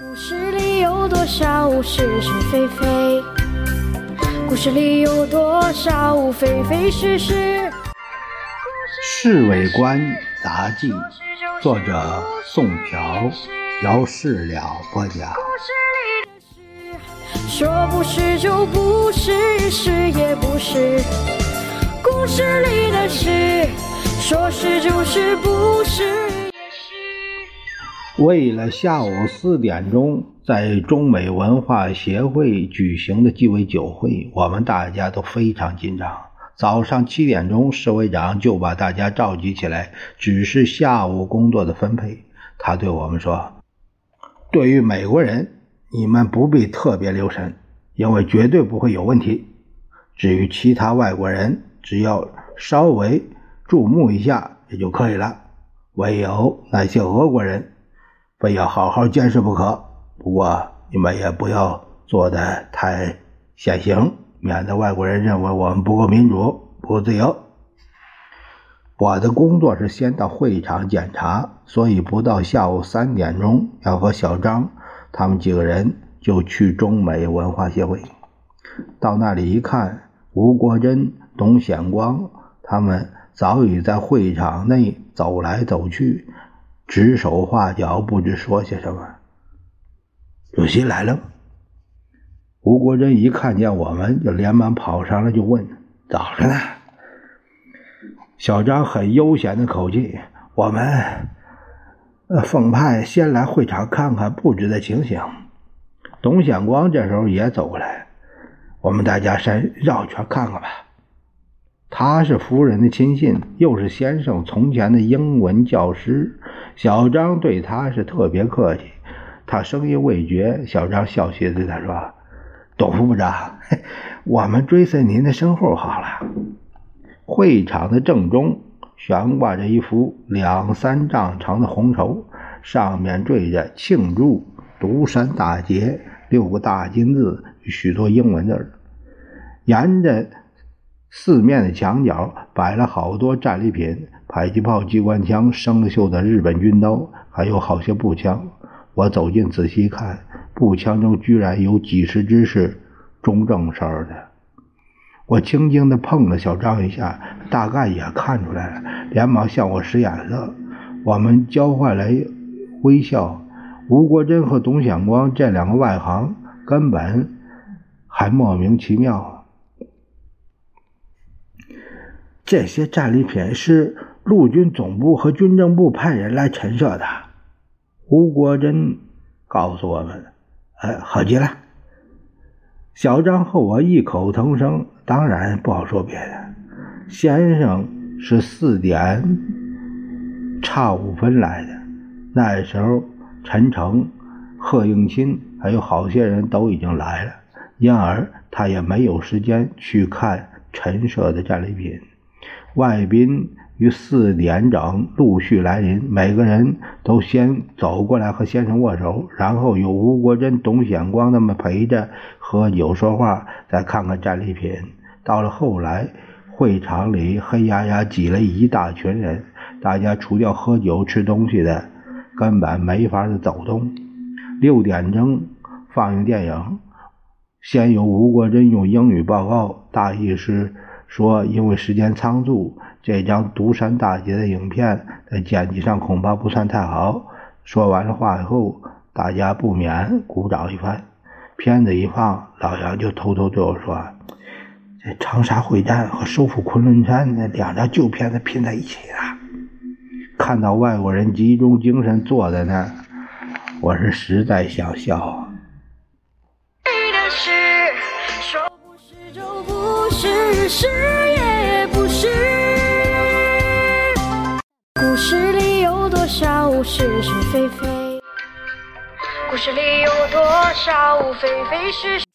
故事里有多少是是非非？故事里有多少非非是是？《侍卫官杂记》，作者宋朴，姚事了播讲。说不是就不是，是也不是。故事里的事，说是就是，不是。为了下午四点钟在中美文化协会举行的鸡尾酒会，我们大家都非常紧张。早上七点钟，侍卫长就把大家召集起来，指示下午工作的分配。他对我们说：“对于美国人，你们不必特别留神，因为绝对不会有问题。至于其他外国人，只要稍微注目一下也就可以了。唯有那些俄国人，非要好好监视不可。不过你们也不要做得太显形，免得外国人认为我们不够民主、不够自由。”我的工作是先到会场检查，所以不到下午三点钟，要和小张他们几个人就去中美文化协会。到那里一看，吴国珍、董显光他们早已在会场内走来走去，指手画脚，不知说些什么。主席来了。吴国珍一看见我们，就连忙跑上来，就问：“早着呢？”小张很悠闲的口气：“我们，奉派先来会场看看布置的情形。”董显光这时候也走过来：“我们大家先绕圈看看吧。”他是夫人的亲信，又是先生从前的英文教师。小张对他是特别客气。他声音未绝，小张笑嘻嘻对他说：“董副部长，我们追随您的身后好了。”会场的正中悬挂着一幅两三丈长的红绸，上面缀着“庆祝独山大捷”六个大金字与许多英文字。沿着四面的墙角摆了好多战利品：迫击炮、机关枪、生锈的日本军刀，还有好些步枪。我走近仔细看，步枪中居然有几十支是中正式的。我轻轻地碰了小张一下，大概也看出来了，连忙向我使眼色。我们交换了微笑。吴国珍和董显光这两个外行根本还莫名其妙。这些战利品是陆军总部和军政部派人来陈设的。吴国珍告诉我们：“哎，好极了。”小张和我异口同声，当然不好说别的。先生是四点差五分来的，那时候陈诚、贺应钦还有好些人都已经来了，因而他也没有时间去看陈设的战利品。外宾于四点整陆续来临，每个人都先走过来和先生握手，然后有吴国珍、董显光他们陪着喝酒说话，再看看战利品。到了后来，会场里黑压压挤了一大群人，大家除掉喝酒吃东西的，根本没法子走动。六点钟放映电影，先由吴国珍用英语报告，大意是。说，因为时间仓促，这张独山大捷的影片在剪辑上恐怕不算太好。说完了话以后，大家不免鼓掌一番。片子一放，老杨就偷偷对我说：“这长沙会战和收复昆仑山那两张旧片子拼在一起了。”看到外国人集中精神坐在那儿，我是实在想笑。是也不是，故事里有多少是是非非？故事里有多少非非是是？